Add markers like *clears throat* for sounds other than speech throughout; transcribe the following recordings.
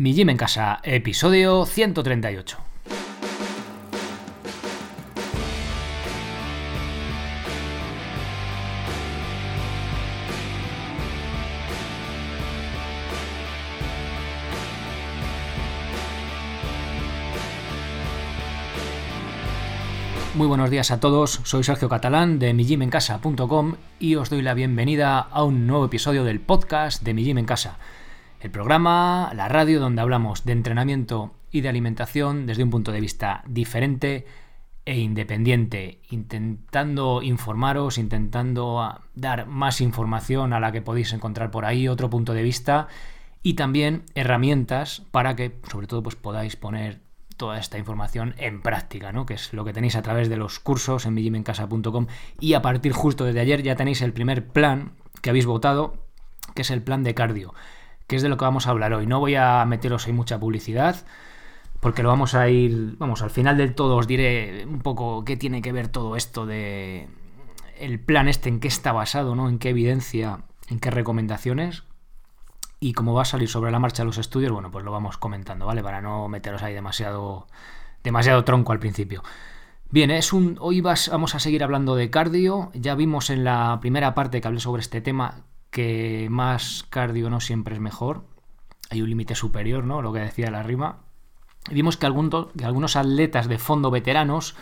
Mi Gym en Casa, episodio 138. Muy buenos días a todos, soy Sergio Catalán de mijimencasa.com y os doy la bienvenida a un nuevo episodio del podcast de Mi Gym en Casa, el programa, la radio donde hablamos de entrenamiento y de alimentación desde un punto de vista diferente e independiente, intentando informaros, intentando dar más información a la que podéis encontrar por ahí, otro punto de vista y también herramientas para que sobre todo pues podáis poner toda esta información en práctica, ¿no? que es lo que tenéis a través de los cursos en mijimencasa.com y a partir justo desde ayer ya tenéis el primer plan que habéis votado, que es el plan de cardio, que es de lo que vamos a hablar hoy. No voy a meteros ahí mucha publicidad, porque lo vamos a ir, vamos, al final del todo os diré un poco qué tiene que ver todo esto de el plan este, en qué está basado, ¿no? En qué evidencia, en qué recomendaciones, y como va a salir sobre la marcha los estudios, bueno, pues lo vamos comentando, ¿vale? Para no meteros ahí demasiado, demasiado tronco al principio. Bien, es un, hoy vamos a seguir hablando de cardio. Ya vimos en la primera parte que hablé sobre este tema que más cardio no siempre es mejor. Hay un límite superior, ¿no? Lo que decía la rima. Vimos que, algunos atletas de fondo veteranos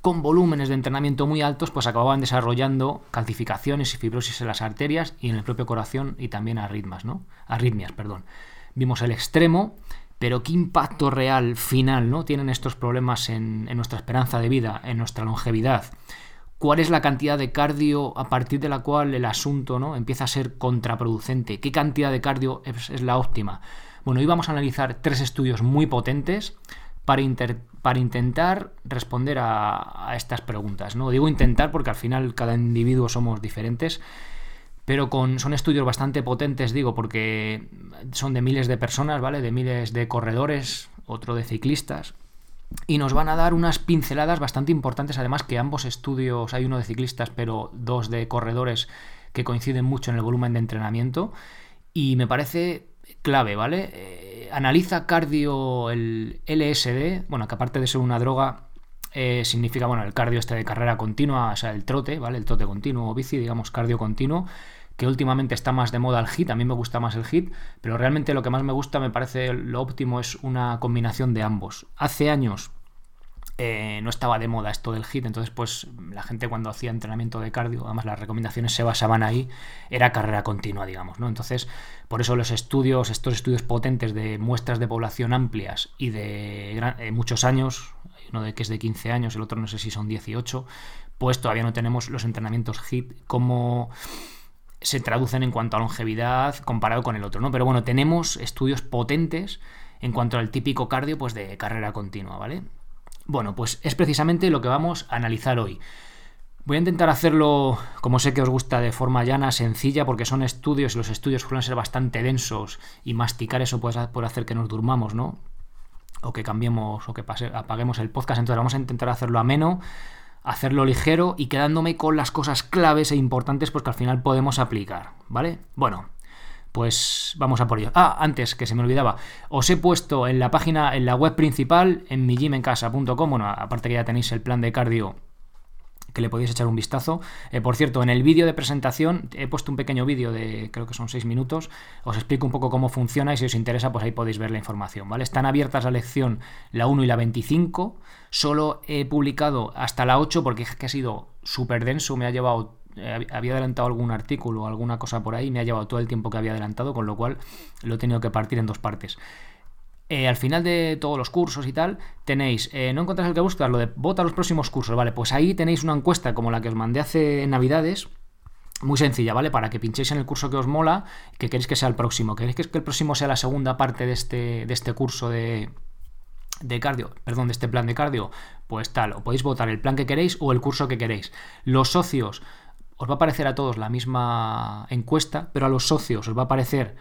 con volúmenes de entrenamiento muy altos, pues acababan desarrollando calcificaciones y fibrosis en las arterias y en el propio corazón y también arritmias, ¿no? Arritmias, perdón. Vimos el extremo, pero qué impacto real final, ¿no? Tienen estos problemas en, nuestra esperanza de vida, en nuestra longevidad. ¿Cuál es la cantidad de cardio a partir de la cual el asunto ¿no? empieza a ser contraproducente? ¿Qué cantidad de cardio es, la óptima? Bueno, hoy vamos a analizar tres estudios muy potentes para, para intentar responder a, estas preguntas. ¿no? Digo intentar porque al final cada individuo somos diferentes, pero son estudios bastante potentes, digo, porque son de miles de personas, ¿vale? De miles de corredores, otro de ciclistas. Y nos van a dar unas pinceladas bastante importantes, además que ambos estudios, hay uno de ciclistas, pero dos de corredores que coinciden mucho en el volumen de entrenamiento. Y me parece clave, ¿vale? Eh, analiza cardio el LSD, bueno, que aparte de ser una droga, eh, significa, bueno, el cardio este de carrera continua, o sea, el trote, ¿vale? El trote continuo o bici, digamos, cardio continuo, que últimamente está más de moda el HIT, a mí me gusta más el HIT, pero realmente lo que más me gusta, me parece lo óptimo, es una combinación de ambos. Hace años eh, no estaba de moda esto del HIT, entonces pues la gente cuando hacía entrenamiento de cardio, además las recomendaciones se basaban ahí, era carrera continua, digamos, ¿no? Entonces, por eso los estudios, estos estudios potentes de muestras de población amplias y de eh, muchos años, uno de que es de 15 años, el otro no sé si son 18, pues todavía no tenemos los entrenamientos HIT como se traducen en cuanto a longevidad comparado con el otro, ¿no? Pero bueno, tenemos estudios potentes en cuanto al típico cardio, pues de carrera continua, ¿vale? Bueno, pues es precisamente lo que vamos a analizar hoy. Voy a intentar hacerlo, como sé que os gusta, de forma llana, sencilla, porque son estudios y los estudios suelen ser bastante densos y masticar eso puede, hacer que nos durmamos, ¿no? O que cambiemos o que apaguemos el podcast. Entonces vamos a intentar hacerlo ameno, hacerlo ligero y quedándome con las cosas claves e importantes porque al final podemos aplicar, ¿vale? Bueno, pues vamos a por ello. Ah, antes, que se me olvidaba, os he puesto en la página, en la web principal, en mijimencasa.com, bueno, aparte que ya tenéis el plan de cardio que le podéis echar un vistazo. Eh, por cierto, en el vídeo de presentación he puesto un pequeño vídeo de creo que son 6 minutos. Os explico un poco cómo funciona y si os interesa, pues ahí podéis ver la información. ¿vale? Están abiertas la lección la 1 y la 25. Solo he publicado hasta la 8 porque es que ha sido súper denso, me ha llevado eh, había adelantado algún artículo o alguna cosa por ahí, me ha llevado todo el tiempo que había adelantado, con lo cual lo he tenido que partir en dos partes. Eh, al final de todos los cursos y tal, tenéis, eh, no encontráis el que buscas, lo de vota los próximos cursos, ¿vale? Pues ahí tenéis una encuesta como la que os mandé hace Navidades, muy sencilla, ¿vale? Para que pinchéis en el curso que os mola, que queréis que sea el próximo. ¿Queréis que el próximo sea la segunda parte de este, de este curso de, de cardio, perdón, de este plan de cardio? Pues tal, o podéis votar el plan que queréis o el curso que queréis. Los socios os va a aparecer a todos la misma encuesta, pero a los socios os va a aparecer,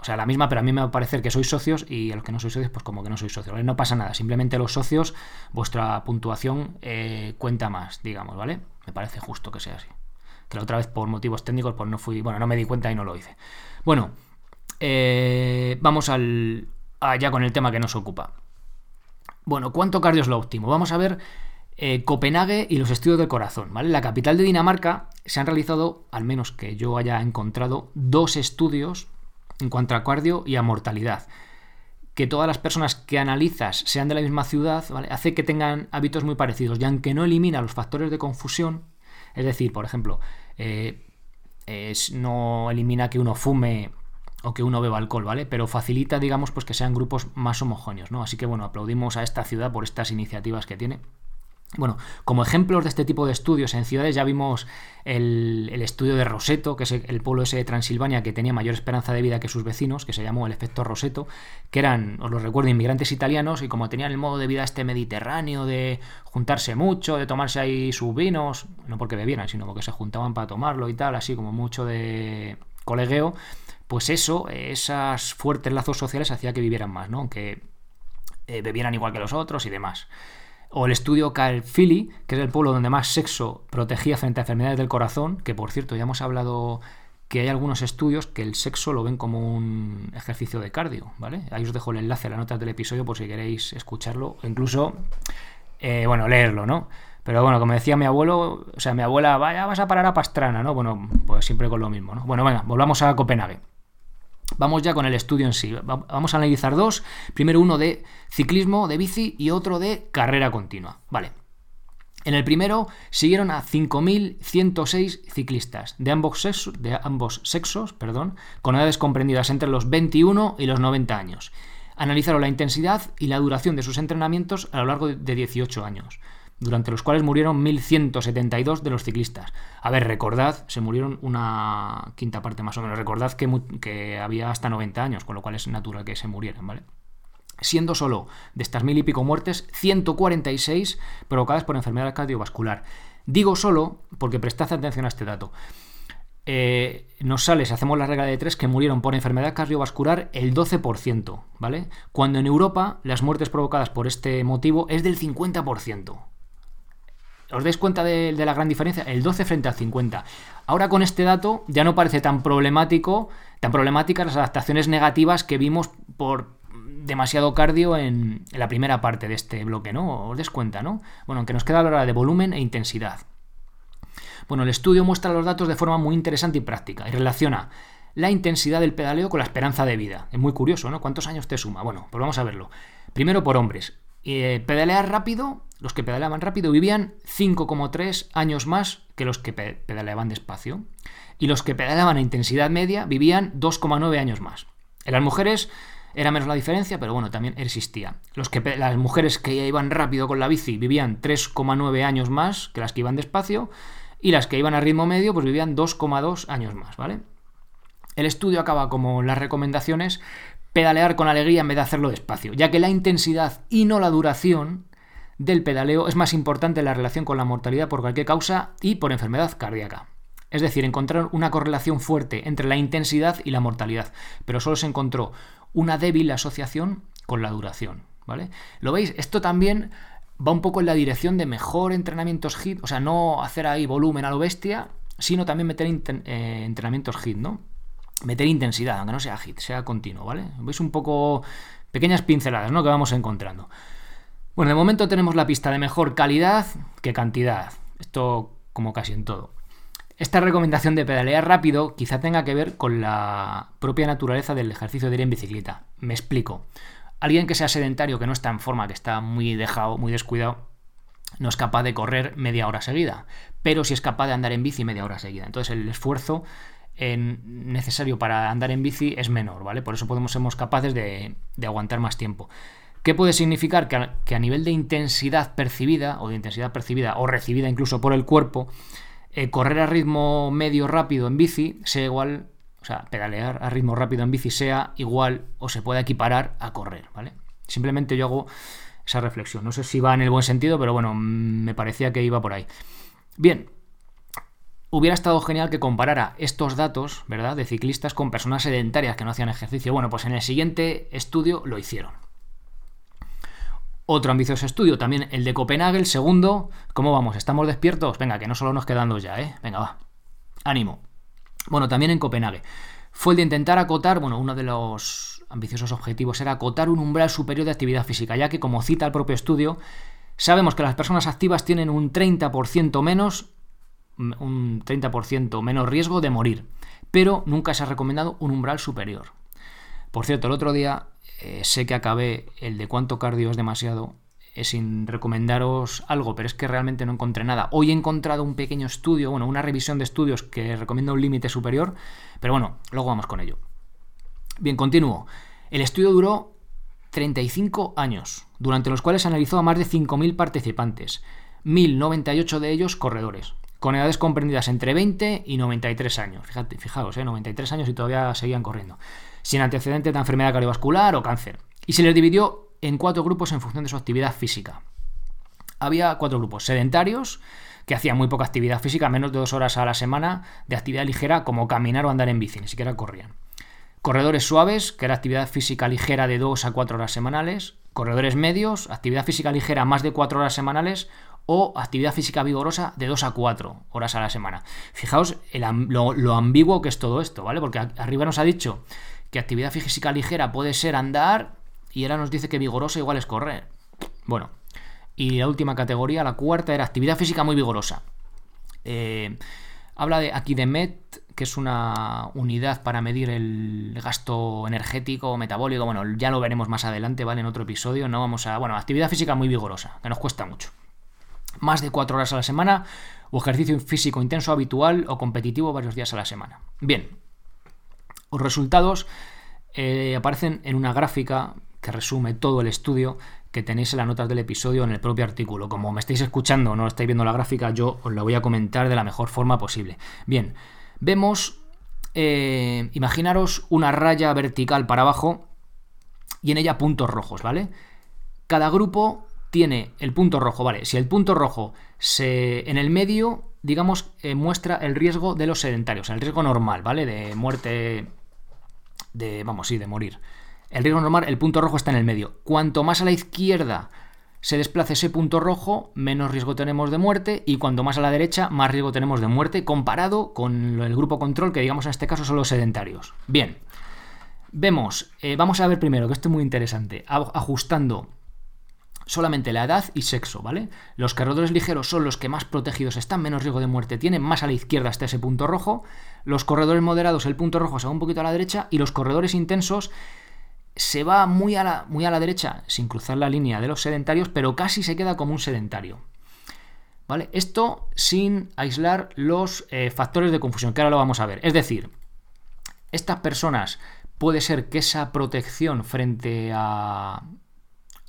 o sea, la misma, pero a mí me va a parecer que sois socios y a los que no sois socios, pues como que no sois socios. No pasa nada, simplemente los socios, vuestra puntuación eh, cuenta más, digamos, ¿vale? Me parece justo que sea así. Que la otra vez por motivos técnicos, pues no fui, bueno, no me di cuenta y no lo hice. Bueno, eh, vamos al, allá con el tema que nos ocupa. Bueno, ¿cuánto cardio es lo óptimo? Vamos a ver eh, Copenhague y los estudios del corazón. ¿vale? la capital de Dinamarca se han realizado, al menos que yo haya encontrado, dos estudios en cuanto a cardio y a mortalidad. Que todas las personas que analizas sean de la misma ciudad, hace que tengan hábitos muy parecidos. Y aunque no elimina los factores de confusión, es decir, por ejemplo, eh, no elimina que uno fume o que uno beba alcohol, ¿vale? Pero facilita, digamos, pues que sean grupos más homogéneos, ¿no? Así que bueno, aplaudimos a esta ciudad por estas iniciativas que tiene. Bueno, como ejemplos de este tipo de estudios en ciudades ya vimos el, estudio de Roseto, que es el, pueblo ese de Transilvania que tenía mayor esperanza de vida que sus vecinos, que se llamó el efecto Roseto, que eran, os lo recuerdo, inmigrantes italianos y como tenían el modo de vida este mediterráneo de juntarse mucho, de tomarse ahí sus vinos, no porque bebieran, sino porque se juntaban para tomarlo y tal, así como mucho de colegueo, pues eso, esos fuertes lazos sociales hacía que vivieran más, ¿no? Aunque eh, bebieran igual que los otros y demás. O el estudio Philly, que es el pueblo donde más sexo protegía frente a enfermedades del corazón, que por cierto ya hemos hablado que hay algunos estudios que el sexo lo ven como un ejercicio de cardio, ¿vale? Ahí os dejo el enlace a las notas del episodio por si queréis escucharlo o incluso, eh, bueno, leerlo, ¿no? Pero bueno, como decía mi abuelo, o sea, mi abuela, vaya, vas a parar a Pastrana, ¿no? Bueno, pues siempre con lo mismo, ¿no? Bueno, venga, volvamos a Copenhague. Vamos ya con el estudio en sí. Vamos a analizar dos. Primero uno de ciclismo, de bici y otro de carrera continua. Vale. En el primero siguieron a 5.106 ciclistas de ambos, sexos, de ambos sexos perdón, con edades comprendidas entre los 21 y los 90 años. Analizaron la intensidad y la duración de sus entrenamientos a lo largo de 18 años durante los cuales murieron 1.172 de los ciclistas. A ver, recordad, se murieron una quinta parte más o menos. Recordad que, había hasta 90 años, con lo cual es natural que se murieran, ¿vale? Siendo solo de estas mil y pico muertes, 146 provocadas por enfermedad cardiovascular. Digo solo porque prestad atención a este dato. Eh, nos sale, si hacemos la regla de tres, que murieron por enfermedad cardiovascular el 12%, ¿vale? Cuando en Europa las muertes provocadas por este motivo es del 50%. ¿Os dais cuenta de, la gran diferencia? El 12 frente al 50. Ahora con este dato ya no parece tan problemático, tan problemáticas las adaptaciones negativas que vimos por demasiado cardio en, la primera parte de este bloque, ¿no? ¿Os des cuenta, no? Bueno, aunque nos queda hablar de volumen e intensidad. Bueno, el estudio muestra los datos de forma muy interesante y práctica y relaciona la intensidad del pedaleo con la esperanza de vida. Es muy curioso, ¿no? ¿Cuántos años te suma? Bueno, pues vamos a verlo. Primero por hombres. Eh, pedalear rápido, los que pedaleaban rápido vivían 5,3 años más que los que pedaleaban despacio. Y los que pedaleaban a intensidad media vivían 2,9 años más. En las mujeres era menos la diferencia, pero bueno, también existía. Los que, las mujeres que iban rápido con la bici vivían 3,9 años más que las que iban despacio. Y las que iban a ritmo medio, pues vivían 2,2 años más, ¿vale? El estudio acaba como las recomendaciones, pedalear con alegría en vez de hacerlo despacio, ya que la intensidad y no la duración del pedaleo es más importante en la relación con la mortalidad por cualquier causa y por enfermedad cardíaca. Es decir, encontrar una correlación fuerte entre la intensidad y la mortalidad, pero solo se encontró una débil asociación con la duración. ¿Vale? ¿Lo veis? Esto también va un poco en la dirección de mejor entrenamientos HIT, o sea, no hacer ahí volumen a lo bestia, sino también meter eh, entrenamientos HIT, ¿no? Meter intensidad, aunque no sea hit, sea continuo, ¿vale? Veis un poco pequeñas pinceladas, ¿no? Que vamos encontrando. Bueno, de momento tenemos la pista de mejor calidad que cantidad. Esto como casi en todo. Esta recomendación de pedalear rápido quizá tenga que ver con la propia naturaleza del ejercicio de ir en bicicleta. Me explico. Alguien que sea sedentario, que no está en forma, que está muy dejado, muy descuidado, no es capaz de correr media hora seguida, pero sí es capaz de andar en bici media hora seguida. Entonces el esfuerzo necesario para andar en bici es menor, ¿vale? Por eso podemos ser capaces de, aguantar más tiempo. ¿Qué puede significar? Que a, nivel de intensidad percibida, o de intensidad percibida, o recibida incluso por el cuerpo, eh, correr a ritmo medio rápido en bici sea igual, o sea, pedalear a ritmo rápido en bici sea igual o se pueda equiparar a correr, ¿vale? Simplemente yo hago esa reflexión. No sé si va en el buen sentido, pero bueno, me parecía que iba por ahí. Bien, Hubiera estado genial que comparara estos datos, ¿verdad?, de ciclistas con personas sedentarias que no hacían ejercicio. Bueno, pues en el siguiente estudio lo hicieron. Otro ambicioso estudio, también el de Copenhague, el segundo. ¿Cómo vamos? ¿Estamos despiertos? Venga, que no solo nos quedan dos ya, ¿eh? Venga, va. Ánimo. Bueno, también en Copenhague. Fue el de intentar acotar, bueno, uno de los ambiciosos objetivos era acotar un umbral superior de actividad física, ya que, como cita el propio estudio, sabemos que las personas activas tienen un 30% menos, un 30% menos riesgo de morir, pero nunca se ha recomendado un umbral superior. Por cierto, el otro día eh, sé que acabé el de cuánto cardio es demasiado eh, sin recomendaros algo, pero es que realmente no encontré nada. Hoy he encontrado un pequeño estudio, bueno, una revisión de estudios que recomienda un límite superior, pero bueno, luego vamos con ello. Bien, continúo. El estudio duró 35 años, durante los cuales analizó a más de 5.000 participantes, 1.098 de ellos corredores, con edades comprendidas entre 20 y 93 años. Fíjate, fijaos, ¿eh? 93 años y todavía seguían corriendo, sin antecedentes de enfermedad cardiovascular o cáncer. Y se les dividió en cuatro grupos en función de su actividad física. Había cuatro grupos, sedentarios, que hacían muy poca actividad física, menos de dos horas a la semana de actividad ligera como caminar o andar en bici, ni siquiera corrían. Corredores suaves, que era actividad física ligera de dos a cuatro horas semanales. Corredores medios, actividad física ligera más de cuatro horas semanales o actividad física vigorosa de 2 a 4 horas a la semana. Fijaos lo, ambiguo que es todo esto, ¿vale? Porque arriba nos ha dicho que actividad física ligera puede ser andar y ahora nos dice que vigorosa igual es correr. Bueno, y la última categoría, la cuarta, era actividad física muy vigorosa. Eh, habla de, aquí de MET, que es una unidad para medir el gasto energético metabólico. Bueno, ya lo veremos más adelante, ¿vale? En otro episodio. No vamos a. Bueno, actividad física muy vigorosa, que nos cuesta mucho. Más de cuatro horas a la semana, o ejercicio físico intenso habitual o competitivo varios días a la semana. Bien. Los resultados eh, aparecen en una gráfica que resume todo el estudio que tenéis en las notas del episodio en el propio artículo. Como me estáis escuchando, no estáis viendo la gráfica, yo os la voy a comentar de la mejor forma posible. Bien, vemos, eh, imaginaros una raya vertical para abajo y en ella puntos rojos, ¿vale? Cada grupo tiene el punto rojo, ¿vale? Si el punto rojo se, en el medio, digamos, eh, muestra el riesgo de los sedentarios, el riesgo normal, ¿vale? De muerte, de, vamos, sí, de morir. El riesgo normal, el punto rojo está en el medio. Cuanto más a la izquierda se desplace ese punto rojo, menos riesgo tenemos de muerte y cuanto más a la derecha, más riesgo tenemos de muerte comparado con el grupo control, que digamos en este caso son los sedentarios. Bien, vemos, eh, vamos a ver primero, que esto es muy interesante, ajustando solamente la edad y sexo, ¿vale? Los corredores ligeros son los que más protegidos están, menos riesgo de muerte tienen, más a la izquierda está ese punto rojo, los corredores moderados el punto rojo se va un poquito a la derecha y los corredores intensos se va muy a, la, muy a la derecha, sin cruzar la línea de los sedentarios, pero casi se queda como un sedentario. ¿Vale? Esto sin aislar los eh, factores de confusión, que ahora lo vamos a ver. Es decir, estas personas puede ser que esa protección frente a,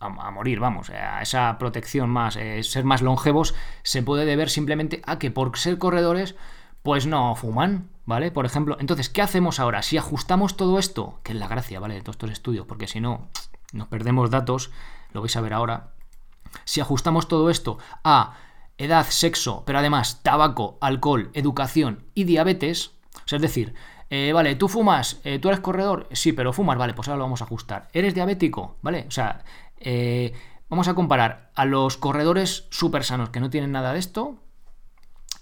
a, morir, vamos, a esa protección más, eh, ser más longevos, se puede deber simplemente a que por ser corredores, pues no fuman, ¿vale? Por ejemplo, entonces, ¿qué hacemos ahora? Si ajustamos todo esto, que es la gracia, ¿vale? De todos estos estudios, porque si no, nos perdemos datos, lo vais a ver ahora. Si ajustamos todo esto a edad, sexo, pero además tabaco, alcohol, educación y diabetes, o sea, es decir, eh, vale, tú fumas, eh, tú eres corredor, sí, pero fumas, vale, pues ahora lo vamos a ajustar. ¿Eres diabético? ¿Vale? O sea, eh, vamos a comparar a los corredores súper sanos que no tienen nada de esto,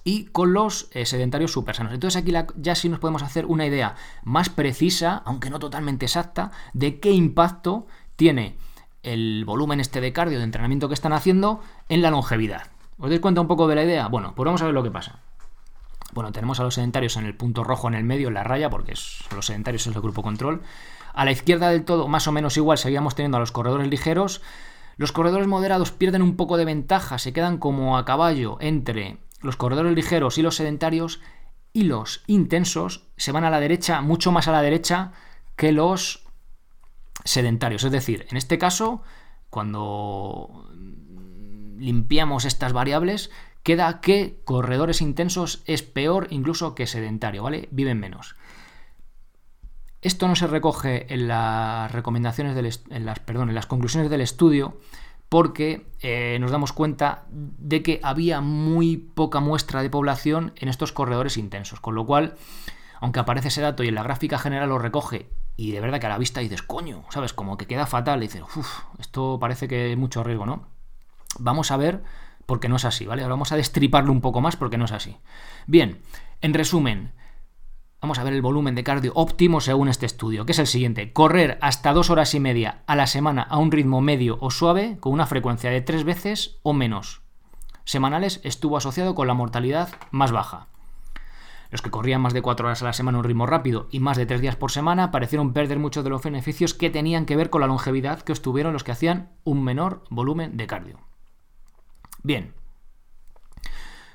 y con los eh, sedentarios super sanos. Entonces aquí ya sí nos podemos hacer una idea más precisa, aunque no totalmente exacta, de qué impacto tiene el volumen este de cardio de entrenamiento que están haciendo en la longevidad. ¿Os dais cuenta un poco de la idea? Bueno, pues vamos a ver lo que pasa. Bueno, tenemos a los sedentarios en el punto rojo en el medio, en la raya, porque es, los sedentarios es el grupo control. A la izquierda del todo, más o menos igual, seguíamos teniendo a los corredores ligeros. Los corredores moderados pierden un poco de ventaja, se quedan como a caballo entre los corredores ligeros y los sedentarios y los intensos se van a la derecha, mucho más a la derecha que los sedentarios. Es decir, en este caso, cuando limpiamos estas variables, queda que corredores intensos es peor incluso que sedentario, ¿vale? Viven menos. Esto no se recoge en las recomendaciones del, en las, perdón, en las conclusiones del estudio, porque eh, nos damos cuenta de que había muy poca muestra de población en estos corredores intensos, con lo cual, aunque aparece ese dato y en la gráfica general lo recoge, y de verdad que a la vista dices, coño, ¿sabes? Como que queda fatal, y dices, uff, esto parece que es mucho riesgo, ¿no? Vamos a ver porque no es así, ¿vale? Ahora vamos a destriparlo un poco más porque no es así. Bien, en resumen, vamos a ver el volumen de cardio óptimo según este estudio, que es el siguiente. Correr hasta dos horas y media a la semana a un ritmo medio o suave con una frecuencia de tres veces o menos semanales estuvo asociado con la mortalidad más baja. Los que corrían más de cuatro horas a la semana a un ritmo rápido y más de tres días por semana parecieron perder muchos de los beneficios que tenían que ver con la longevidad que obtuvieron los que hacían un menor volumen de cardio. Bien,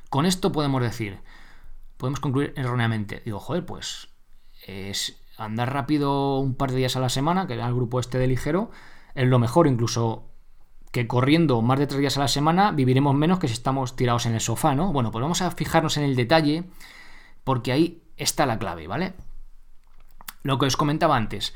con esto podemos decir, podemos concluir erróneamente. Digo, joder, pues es andar rápido un par de días a la semana, que era el grupo este de ligero, es lo mejor, incluso que corriendo más de tres días a la semana viviremos menos que si estamos tirados en el sofá, ¿no? Bueno, pues vamos a fijarnos en el detalle, porque ahí está la clave, ¿vale? Lo que os comentaba antes,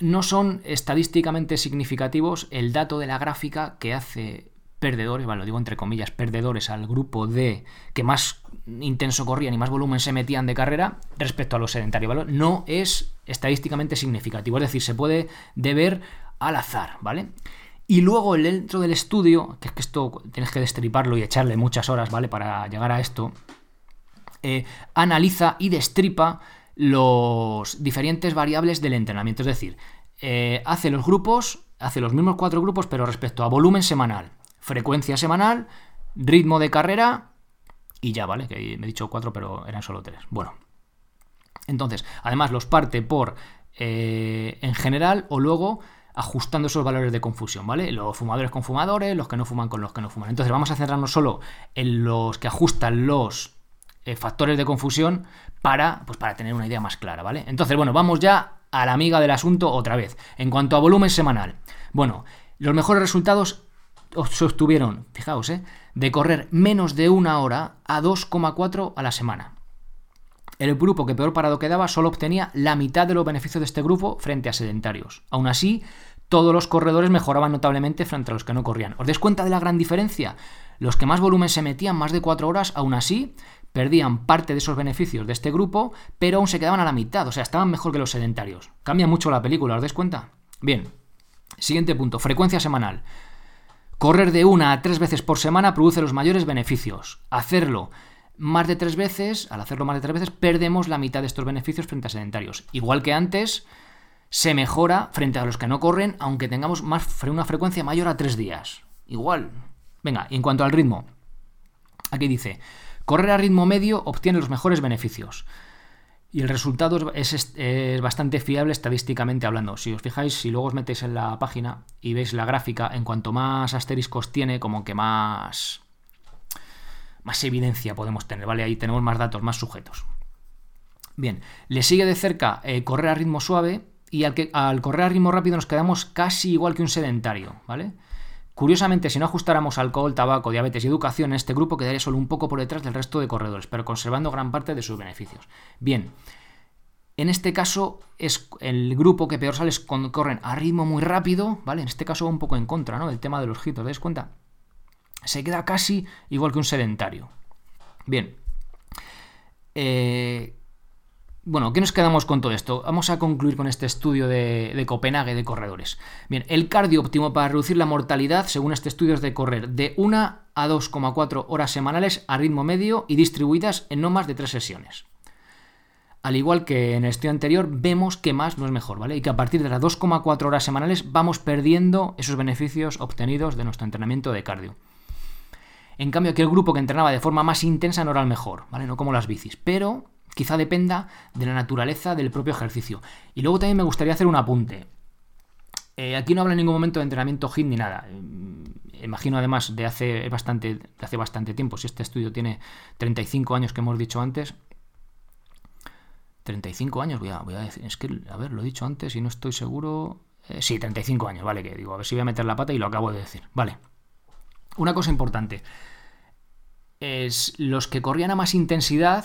no son estadísticamente significativos el dato de la gráfica que hace perdedores, bueno, lo digo entre comillas, perdedores al grupo de que más intenso corrían y más volumen se metían de carrera respecto a los sedentarios, ¿vale? No es estadísticamente significativo, es decir, se puede deber al azar, ¿vale? Y luego dentro del estudio, que es que esto tienes que destriparlo y echarle muchas horas, ¿vale? Para llegar a esto, eh, analiza y destripa los diferentes variables del entrenamiento, es decir, eh, hace los grupos, hace los mismos cuatro grupos, pero respecto a volumen semanal, frecuencia semanal, ritmo de carrera y ya, ¿vale? Que me he dicho cuatro, pero eran solo tres. Bueno. Entonces, además los parte por eh, en general o luego ajustando esos valores de confusión, ¿vale? Los fumadores con fumadores, los que no fuman con los que no fuman. Entonces vamos a centrarnos solo en los que ajustan los eh, factores de confusión para, pues para tener una idea más clara, ¿vale? Entonces, bueno, vamos ya a la amiga del asunto otra vez. En cuanto a volumen semanal, bueno, los mejores resultados sostuvieron, fijaos, ¿eh? de correr menos de una hora a 2,4 a la semana. El grupo que peor parado quedaba solo obtenía la mitad de los beneficios de este grupo frente a sedentarios. Aún así, todos los corredores mejoraban notablemente frente a los que no corrían. ¿Os des cuenta de la gran diferencia? Los que más volumen se metían, más de 4 horas, aún así perdían parte de esos beneficios de este grupo, pero aún se quedaban a la mitad, o sea, estaban mejor que los sedentarios. Cambia mucho la película, ¿os des cuenta? Bien, siguiente punto, frecuencia semanal. Correr de una a tres veces por semana produce los mayores beneficios. Hacerlo más de tres veces, al hacerlo más de tres veces, perdemos la mitad de estos beneficios frente a sedentarios. Igual que antes, se mejora frente a los que no corren, aunque tengamos más, una frecuencia mayor a tres días. Igual. Venga, y en cuanto al ritmo, aquí dice, correr a ritmo medio obtiene los mejores beneficios. Y el resultado es, bastante fiable estadísticamente hablando. Si os fijáis, si luego os metéis en la página y veis la gráfica, en cuanto más asteriscos tiene, como que más, más evidencia podemos tener, ¿vale? Ahí tenemos más datos, más sujetos. Bien, le sigue de cerca eh, correr a ritmo suave y al, que, al correr a ritmo rápido nos quedamos casi igual que un sedentario, ¿vale? Curiosamente, si no ajustáramos alcohol, tabaco, diabetes y educación, este grupo quedaría solo un poco por detrás del resto de corredores, pero conservando gran parte de sus beneficios. Bien, en este caso es el grupo que peor sale es cuando corren a ritmo muy rápido, ¿vale? En este caso un poco en contra, ¿no? Del tema de los hitos, ¿te das cuenta? Se queda casi igual que un sedentario. Bien. Eh, bueno, ¿qué nos quedamos con todo esto? Vamos a concluir con este estudio de, Copenhague de corredores. Bien, el cardio óptimo para reducir la mortalidad, según este estudio, es de correr de 1 a 2,4 horas semanales a ritmo medio y distribuidas en no más de 3 sesiones. Al igual que en el estudio anterior, vemos que más no es mejor, ¿vale? Y que a partir de las 2,4 horas semanales vamos perdiendo esos beneficios obtenidos de nuestro entrenamiento de cardio. En cambio, aquel grupo que entrenaba de forma más intensa no era el mejor, ¿vale? No como las bicis. Pero Quizá dependa de la naturaleza del propio ejercicio. Y luego también me gustaría hacer un apunte. Eh, aquí no habla en ningún momento de entrenamiento HIIT ni nada. Eh, imagino además de hace bastante, hace bastante tiempo, si este estudio tiene 35 años que hemos dicho antes. 35 años, voy a, decir, es que, a ver, lo he dicho antes y no estoy seguro. Eh, sí, 35 años, vale, que digo, a ver si voy a meter la pata y lo acabo de decir. Vale. Una cosa importante. Es los que corrían a más intensidad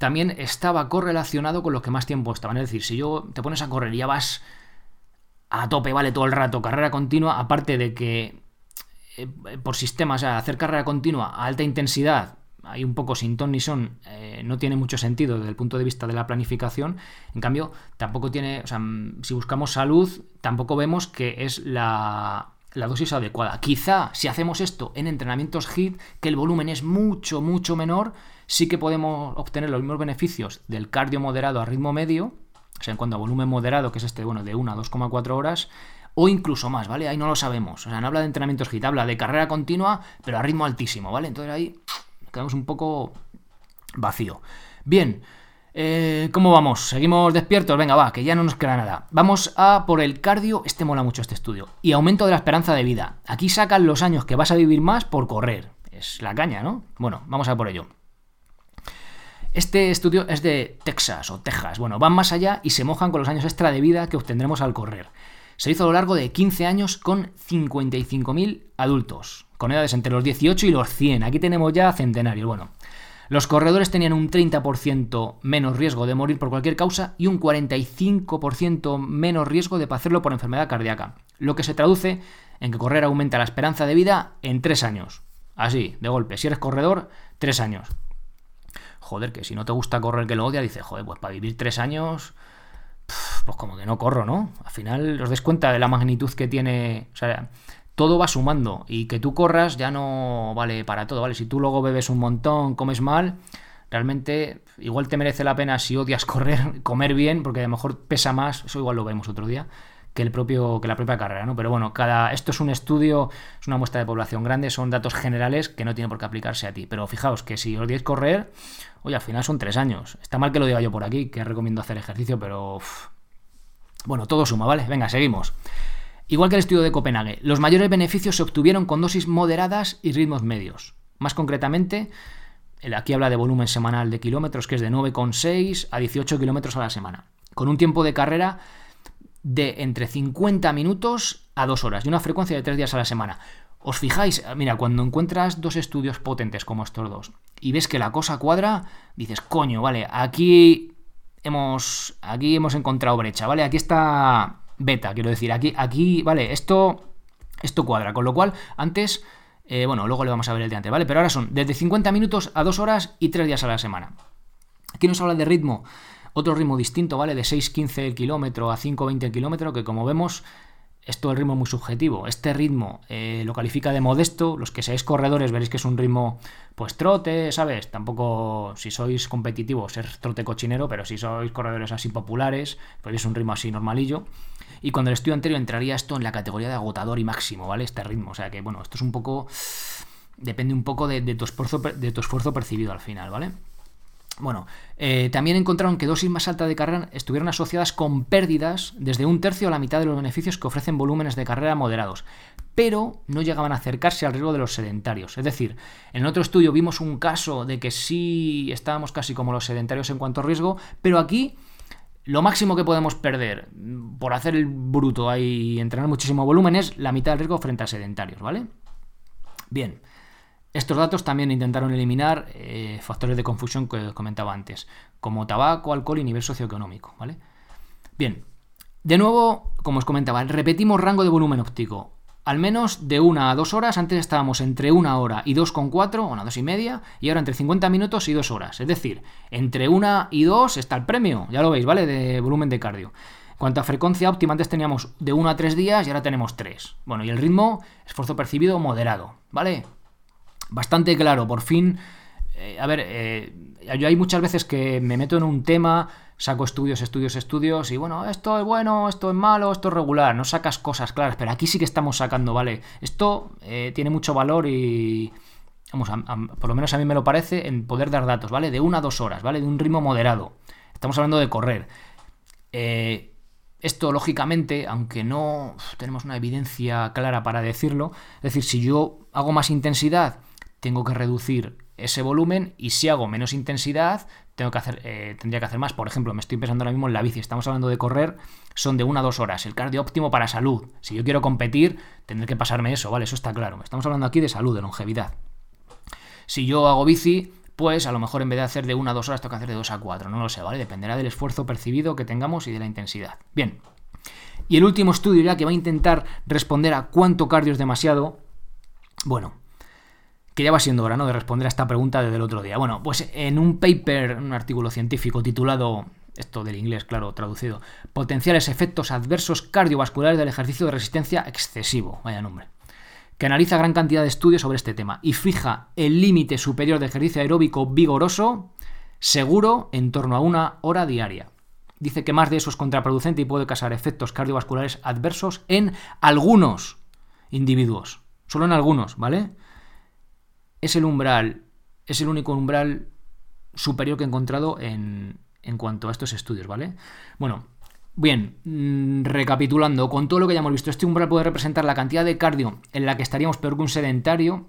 también estaba correlacionado con los que más tiempo estaban. Es decir, si yo te pones a correr y ya vas a tope, vale, todo el rato, carrera continua, aparte de que eh, por sistema, o sea, hacer carrera continua a alta intensidad, hay un poco sin ton ni son, eh, no tiene mucho sentido desde el punto de vista de la planificación. En cambio, tampoco tiene, o sea, si buscamos salud, tampoco vemos que es la, la dosis adecuada. Quizá si hacemos esto en entrenamientos HIIT, que el volumen es mucho, mucho menor, sí que podemos obtener los mismos beneficios del cardio moderado a ritmo medio, o sea, en cuanto a volumen moderado, que es este, bueno, de 1 a 2,4 horas, o incluso más, ¿vale? Ahí no lo sabemos. O sea, no habla de entrenamientos HIIT, habla de carrera continua, pero a ritmo altísimo, ¿vale? Entonces ahí quedamos un poco vacío. Bien, eh, ¿cómo vamos? ¿Seguimos despiertos? Venga, va, que ya no nos queda nada. Vamos a por el cardio. Este mola mucho este estudio. Y aumento de la esperanza de vida. Aquí sacan los años que vas a vivir más por correr. Es la caña, ¿no? Bueno, vamos a por ello. Este estudio es de Texas o Texas. Bueno, van más allá y se mojan con los años extra de vida que obtendremos al correr. Se hizo a lo largo de 15 años con 55.000 adultos, con edades entre los 18 y los 100. Aquí tenemos ya centenarios. Bueno, los corredores tenían un 30% menos riesgo de morir por cualquier causa y un 45% menos riesgo de hacerlo por enfermedad cardíaca, lo que se traduce en que correr aumenta la esperanza de vida en 3 años. Así, de golpe, si eres corredor, 3 años. Joder, que si no te gusta correr que lo odia, dices, joder, pues para vivir 3 años, pues como que no corro, ¿no? Al final os des cuenta de la magnitud que tiene. O sea, todo va sumando y que tú corras ya no vale para todo, ¿vale? Si tú luego bebes un montón, comes mal, realmente igual te merece la pena si odias *laughs* correr, comer bien, porque a lo mejor pesa más, eso igual lo vemos otro día, que el propio que la propia carrera, ¿no? Pero bueno, cada esto es un estudio, es una muestra de población grande, son datos generales que no tienen por qué aplicarse a ti, pero fijaos que si odiáis correr, oye, al final son tres años. Está mal que lo diga yo por aquí, que recomiendo hacer ejercicio, pero bueno, todo suma, ¿vale? Venga, seguimos. Igual que el estudio de Copenhague, los mayores beneficios se obtuvieron con dosis moderadas y ritmos medios. Más concretamente, aquí habla de volumen semanal de kilómetros, que es de 9,6 a 18 kilómetros a la semana, con un tiempo de carrera de entre 50 minutos a 2 horas y una frecuencia de 3 días a la semana. Os fijáis, mira, cuando encuentras dos estudios potentes como estos dos y ves que la cosa cuadra, dices, coño, vale, aquí hemos, aquí hemos encontrado brecha, ¿vale? Aquí está beta, quiero decir. Aquí, aquí vale, esto, esto cuadra. Con lo cual, antes, eh, bueno, luego le vamos a ver el de antes, ¿vale? Pero ahora son desde 50 minutos a 2 horas y 3 días a la semana. Aquí nos habla de ritmo, otro ritmo distinto, ¿vale? De 6.15 el kilómetro a 5.20 el kilómetro, que como vemos esto el ritmo muy subjetivo. Este ritmo eh, lo califica de modesto. Los que seáis corredores veréis que es un ritmo, pues trote, ¿sabes? Tampoco, si sois competitivos, es trote cochinero, pero si sois corredores así populares, pues es un ritmo así normalillo. Y cuando el estudio anterior entraría esto en la categoría de agotador y máximo, ¿vale? Este ritmo. O sea que, bueno, esto es un poco. Depende un poco de, tu, esfuerzo, de tu esfuerzo percibido al final, ¿vale? Bueno, eh, también encontraron que dosis más altas de carrera estuvieron asociadas con pérdidas desde un tercio a la mitad de los beneficios que ofrecen volúmenes de carrera moderados, pero no llegaban a acercarse al riesgo de los sedentarios. Es decir, en otro estudio vimos un caso de que sí estábamos casi como los sedentarios en cuanto a riesgo, pero aquí lo máximo que podemos perder por hacer el bruto y entrenar muchísimo volumen es la mitad del riesgo frente a sedentarios, ¿vale? Bien. Estos datos también intentaron eliminar eh, factores de confusión que comentaba antes, como tabaco, alcohol y nivel socioeconómico. ¿vale? Bien, de nuevo, como os comentaba, repetimos rango de volumen óptico. Al menos de una a dos horas, antes estábamos entre una hora y 2,4, o una dos y media, y ahora entre 50 minutos y dos horas. Es decir, entre una y dos está el premio, ya lo veis, ¿vale? De volumen de cardio. Cuanto a frecuencia óptima, antes teníamos de 1 a 3 días y ahora tenemos 3. Bueno, y el ritmo, esfuerzo percibido moderado, ¿vale? Bastante claro, por fin. Eh, a ver, eh, yo hay muchas veces que me meto en un tema, saco estudios, estudios, estudios, y bueno, esto es bueno, esto es malo, esto es regular, no sacas cosas claras, pero aquí sí que estamos sacando, ¿vale? Esto eh, tiene mucho valor y, vamos, por lo menos a mí me lo parece, en poder dar datos, ¿vale? De una a dos horas, ¿vale? De un ritmo moderado. Estamos hablando de correr. esto, lógicamente, aunque no tenemos una evidencia clara para decirlo, es decir, si yo hago más intensidad, tengo que reducir ese volumen y si hago menos intensidad, tengo que hacer, eh, tendría que hacer más. Por ejemplo, me estoy pensando ahora mismo en la bici, estamos hablando de correr, son de una a dos horas, el cardio óptimo para salud. Si yo quiero competir, tendré que pasarme eso, ¿vale? Eso está claro. Estamos hablando aquí de salud, de longevidad. Si yo hago bici, pues a lo mejor en vez de hacer de una a dos horas, tengo que hacer de dos a cuatro, no lo sé, ¿vale? Dependerá del esfuerzo percibido que tengamos y de la intensidad. Bien. Y el último estudio ya que va a intentar responder a cuánto cardio es demasiado, bueno, que ya va siendo hora ¿no? de responder a esta pregunta desde el otro día. Bueno, pues en un paper, un artículo científico titulado esto del inglés, claro, traducido, potenciales efectos adversos cardiovasculares del ejercicio de resistencia excesivo, vaya nombre, que analiza gran cantidad de estudios sobre este tema y fija el límite superior de ejercicio aeróbico vigoroso seguro en torno a una hora diaria. Dice que más de eso es contraproducente y puede causar efectos cardiovasculares adversos en algunos individuos, solo en algunos, ¿vale? Es el umbral, es el único umbral superior que he encontrado en, en cuanto a estos estudios, ¿vale? Bueno, bien, mm, recapitulando, con todo lo que ya hemos visto, este umbral puede representar la cantidad de cardio en la que estaríamos peor que un sedentario,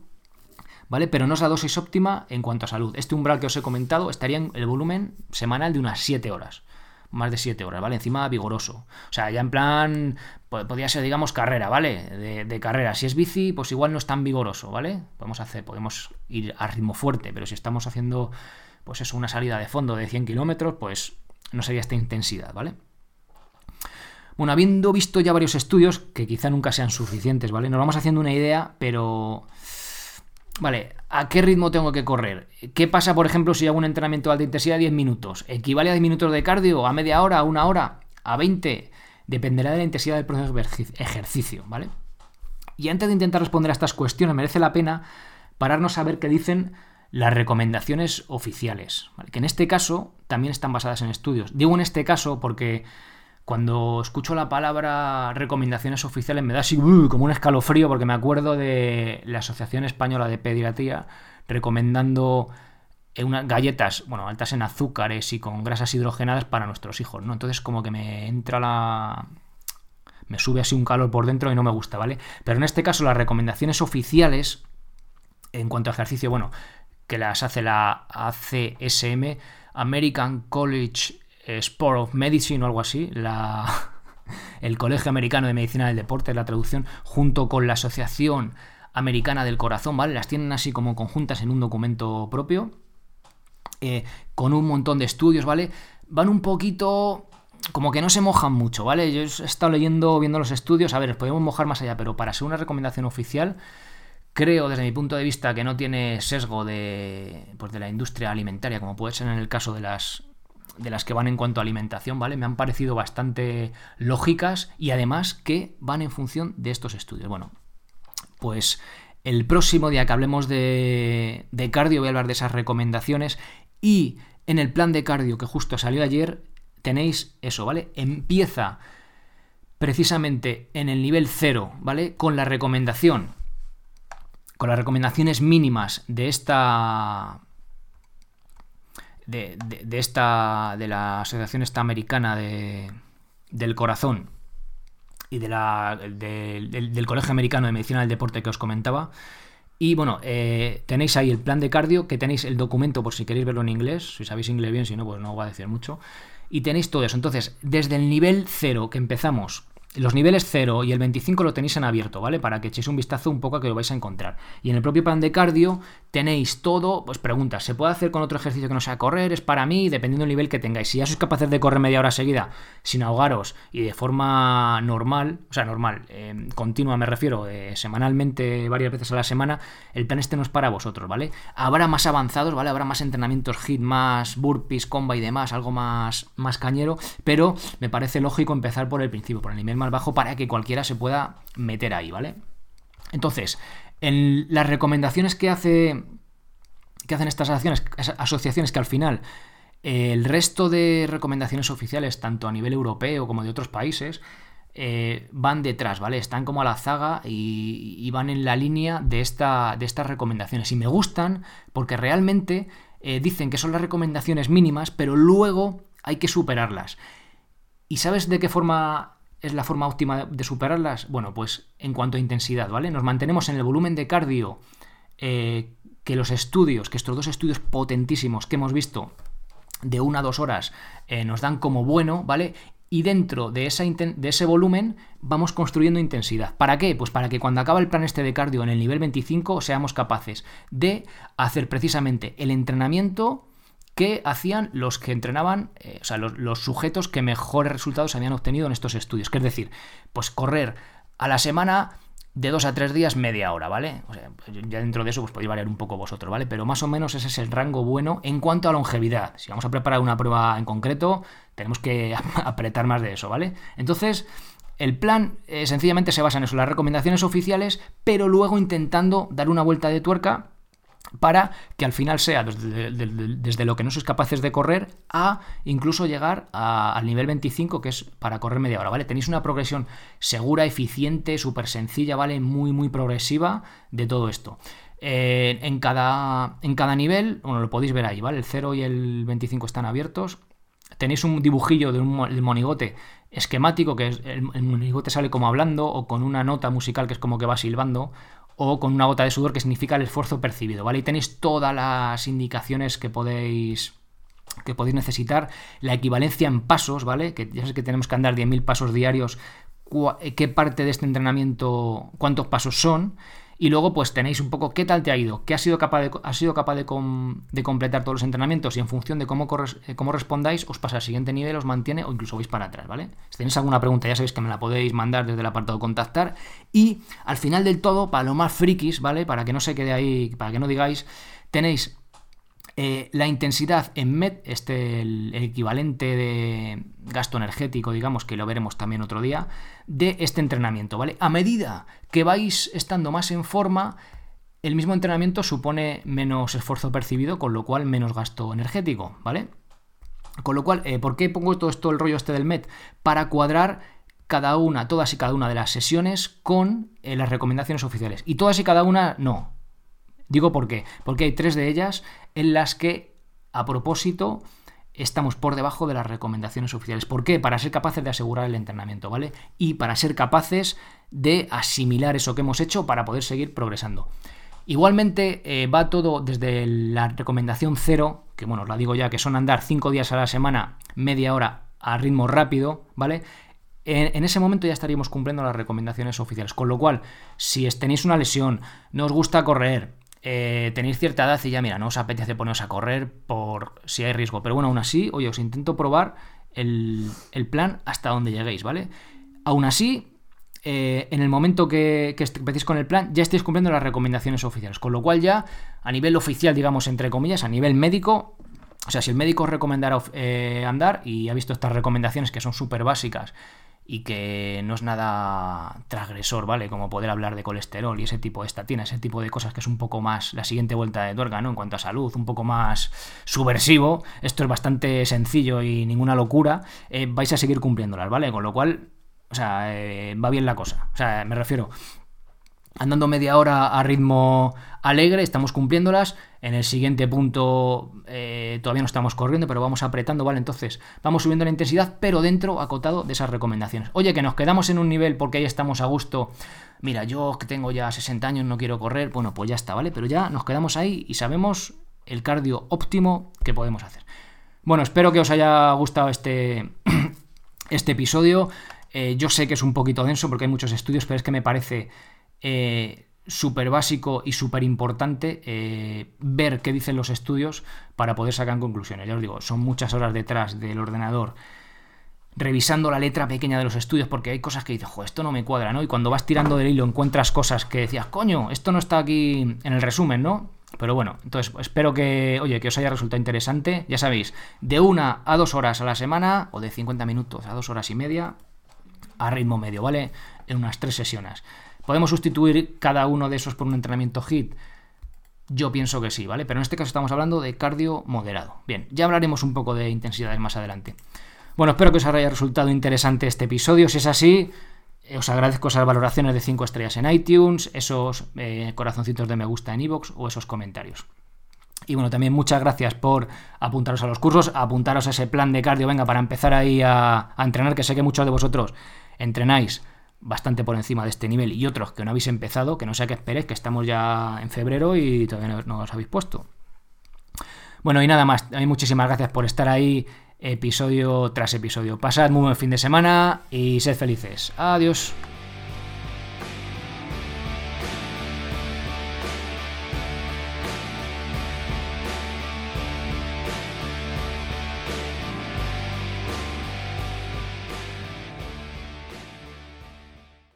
¿vale? Pero no es la dosis óptima en cuanto a salud. Este umbral que os he comentado estaría en el volumen semanal de unas 7 horas. Más de 7 horas, ¿vale? Encima vigoroso. O sea, ya en plan, podría ser, digamos, carrera, ¿vale? De, carrera. Si es bici, pues igual no es tan vigoroso, ¿vale? Podemos hacer, podemos ir a ritmo fuerte, pero si estamos haciendo pues es una salida de fondo de 100 kilómetros, pues no sería esta intensidad, ¿vale? Bueno, habiendo visto ya varios estudios, que quizá nunca sean suficientes, ¿vale? Nos vamos haciendo una idea, pero... Vale, ¿a qué ritmo tengo que correr? ¿Qué pasa, por ejemplo, si hago un entrenamiento de alta intensidad de 10 minutos? ¿Equivale a 10 minutos de cardio? ¿A media hora? ¿A una hora? ¿A 20? Dependerá de la intensidad del proceso de ejercicio, ¿vale? Y antes de intentar responder a estas cuestiones, merece la pena pararnos a ver qué dicen las recomendaciones oficiales, que en este caso también están basadas en estudios. Digo en este caso porque cuando escucho la palabra recomendaciones oficiales me da así uh, como un escalofrío porque me acuerdo de la Asociación Española de Pediatría recomendando unas galletas, bueno, altas en azúcares y con grasas hidrogenadas para nuestros hijos, ¿no? Entonces como que me entra la me sube así un calor por dentro y no me gusta, ¿vale? Pero en este caso las recomendaciones oficiales en cuanto a ejercicio, bueno, que las hace la ACSM, American College Sport of Medicine o algo así, *laughs* el Colegio Americano de Medicina del Deporte, la traducción, junto con la Asociación Americana del Corazón, ¿vale? Las tienen así como conjuntas en un documento propio, eh, con un montón de estudios, ¿vale? Van un poquito como que no se mojan mucho, ¿vale? Yo he estado leyendo, viendo los estudios, a ver, podemos mojar más allá, pero para ser una recomendación oficial, Creo, desde mi punto de vista, que no tiene sesgo de, pues de la industria alimentaria, como puede ser en el caso de las, de las que van en cuanto a alimentación, ¿vale? Me han parecido bastante lógicas y además que van en función de estos estudios. Bueno, pues el próximo día que hablemos de, cardio voy a hablar de esas recomendaciones y en el plan de cardio que justo salió ayer tenéis eso, ¿vale? Empieza precisamente en el nivel cero, ¿vale? Con la recomendación con las recomendaciones mínimas de esta de, esta de la asociación esta americana de, del corazón y de la, del, colegio americano de medicina del deporte que os comentaba y bueno, eh, tenéis ahí el plan de cardio, que tenéis el documento por si queréis verlo en inglés, si sabéis inglés bien, si no, pues no os va a decir mucho. Y tenéis todo eso. Entonces, desde el nivel cero que empezamos los niveles 0 y el 25 lo tenéis en abierto, ¿vale? Para que echéis un vistazo un poco a que lo vais a encontrar. Y en el propio plan de cardio tenéis todo, pues preguntas, ¿se puede hacer con otro ejercicio que no sea correr? Es para mí, dependiendo del nivel que tengáis. Si ya sois capaces de correr media hora seguida sin ahogaros y de forma normal, o sea, normal, eh, continua me refiero, eh, semanalmente, varias veces a la semana, el plan este no es para vosotros, ¿vale? Habrá más avanzados, ¿vale? Habrá más entrenamientos hit, más burpees, comba y demás, algo más, más cañero, pero me parece lógico empezar por el principio, por el nivel más bajo para que cualquiera se pueda meter ahí, ¿vale? Entonces, en las recomendaciones que hace que hacen estas asociaciones, que al final eh, el resto de recomendaciones oficiales, tanto a nivel europeo como de otros países, eh, van detrás, ¿vale? Están como a la zaga y, van en la línea de, esta, de estas recomendaciones. Y me gustan porque realmente eh, dicen que son las recomendaciones mínimas, pero luego hay que superarlas. ¿Y sabes de qué forma es la forma óptima de superarlas? Bueno, pues en cuanto a intensidad, ¿vale? Nos mantenemos en el volumen de cardio eh, que los estudios, que estos dos estudios potentísimos que hemos visto de una a dos horas eh, nos dan como bueno, ¿vale? Y dentro de, esa de ese volumen vamos construyendo intensidad. ¿Para qué? Pues para que cuando acaba el plan este de cardio en el nivel 25 seamos capaces de hacer precisamente el entrenamiento que hacían los que entrenaban, eh, o sea, los, sujetos que mejores resultados habían obtenido en estos estudios. Que es decir, pues correr a la semana de dos a tres días, media hora, ¿vale? O sea, ya dentro de eso pues podéis variar un poco vosotros, ¿vale? Pero más o menos ese es el rango bueno en cuanto a longevidad. Si vamos a preparar una prueba en concreto, tenemos que *laughs* apretar más de eso, ¿vale? Entonces, el plan eh, sencillamente se basa en eso, las recomendaciones oficiales, pero luego intentando dar una vuelta de tuerca para que al final sea desde, lo que no sois capaces de correr a incluso llegar al nivel 25, que es para correr media hora, ¿vale? Tenéis una progresión segura, eficiente, súper sencilla, ¿vale? Muy, muy progresiva de todo esto. Eh, en, cada, en cada nivel, bueno, lo podéis ver ahí, ¿vale? El 0 y el 25 están abiertos. Tenéis un dibujillo de un monigote esquemático, que es, el, el monigote sale como hablando, o con una nota musical que es como que va silbando, o con una gota de sudor que significa el esfuerzo percibido, ¿vale? Y tenéis todas las indicaciones que podéis que podéis necesitar, la equivalencia en pasos, ¿vale? Que ya sé que tenemos que andar 10.000 pasos diarios, qué parte de este entrenamiento, cuántos pasos son, y luego pues tenéis un poco qué tal te ha ido, qué has sido capaz de, sido capaz de, completar todos los entrenamientos y en función de cómo, eh, cómo respondáis os pasa al siguiente nivel, os mantiene o incluso vais para atrás, ¿vale? Si tenéis alguna pregunta ya sabéis que me la podéis mandar desde el apartado contactar y al final del todo, para lo más frikis, ¿vale? Para que no se quede ahí, para que no digáis, tenéis eh, la intensidad en MED, este el, equivalente de gasto energético, digamos, que lo veremos también otro día, de este entrenamiento, ¿vale? A medida que vais estando más en forma, el mismo entrenamiento supone menos esfuerzo percibido, con lo cual menos gasto energético, ¿vale? Con lo cual, eh, ¿por qué pongo todo esto el rollo este del MED? Para cuadrar cada una, todas y cada una de las sesiones con eh, las recomendaciones oficiales. Y todas y cada una no. Digo por qué. Porque hay tres de ellas en las que, a propósito, estamos por debajo de las recomendaciones oficiales. ¿Por qué? Para ser capaces de asegurar el entrenamiento, ¿vale? Y para ser capaces de asimilar eso que hemos hecho para poder seguir progresando. Igualmente eh, va todo desde la recomendación cero, que bueno, os la digo ya, que son andar cinco días a la semana, media hora a ritmo rápido, ¿vale? En, en, ese momento ya estaríamos cumpliendo las recomendaciones oficiales. Con lo cual, si tenéis una lesión, no os gusta correr, eh, tenéis cierta edad y ya, mira, no os apetece poneros a correr por si hay riesgo. Pero bueno, aún así, oye, os intento probar el, plan hasta donde lleguéis, ¿vale? Aún así, eh, en el momento que, que empecéis con el plan, ya estáis cumpliendo las recomendaciones oficiales. Con lo cual ya, a nivel oficial, digamos, entre comillas, a nivel médico, o sea, si el médico os recomendara eh, andar y ha visto estas recomendaciones que son súper básicas y que no es nada transgresor, ¿vale? Como poder hablar de colesterol y ese tipo de estatina, ese tipo de cosas que es un poco más la siguiente vuelta de tuerca, ¿no? En cuanto a salud, un poco más subversivo. Esto es bastante sencillo y ninguna locura. Eh, vais a seguir cumpliéndolas, ¿vale? Con lo cual, o sea, eh, va bien la cosa. O sea, me refiero, andando media hora a ritmo alegre, estamos cumpliéndolas. En el siguiente punto eh, todavía no estamos corriendo, pero vamos apretando, ¿vale? Entonces vamos subiendo la intensidad, pero dentro, acotado de esas recomendaciones. Oye, que nos quedamos en un nivel porque ahí estamos a gusto. Mira, yo que tengo ya 60 años no quiero correr, bueno, pues ya está, ¿vale? Pero ya nos quedamos ahí y sabemos el cardio óptimo que podemos hacer. Bueno, espero que os haya gustado este, *clears throat* este episodio. Eh, yo sé que es un poquito denso porque hay muchos estudios, pero es que me parece eh, súper básico y súper importante eh, ver qué dicen los estudios para poder sacar conclusiones. Ya os digo, son muchas horas detrás del ordenador revisando la letra pequeña de los estudios porque hay cosas que dices, jo, esto no me cuadra, ¿no? Y cuando vas tirando del hilo encuentras cosas que decías, coño, esto no está aquí en el resumen, ¿no? Pero bueno, entonces espero que, oye, que os haya resultado interesante. Ya sabéis, de una a dos horas a la semana o de 50 minutos a dos horas y media a ritmo medio, ¿vale? En unas tres sesiones. ¿Podemos sustituir cada uno de esos por un entrenamiento HIT? Yo pienso que sí, ¿vale? Pero en este caso estamos hablando de cardio moderado. Bien, ya hablaremos un poco de intensidades más adelante. Bueno, espero que os haya resultado interesante este episodio. Si es así, eh, os agradezco esas valoraciones de 5 estrellas en iTunes, esos eh, corazoncitos de me gusta en iVoox o esos comentarios. Y bueno, también muchas gracias por apuntaros a los cursos, apuntaros a ese plan de cardio, venga, para empezar ahí a, a entrenar, que sé que muchos de vosotros entrenáis bastante por encima de este nivel y otros que no habéis empezado, que no sé qué esperéis, que estamos ya en febrero y todavía no, os habéis puesto. Bueno, y nada más, a muchísimas gracias por estar ahí episodio tras episodio. Pasad muy buen fin de semana y sed felices. Adiós.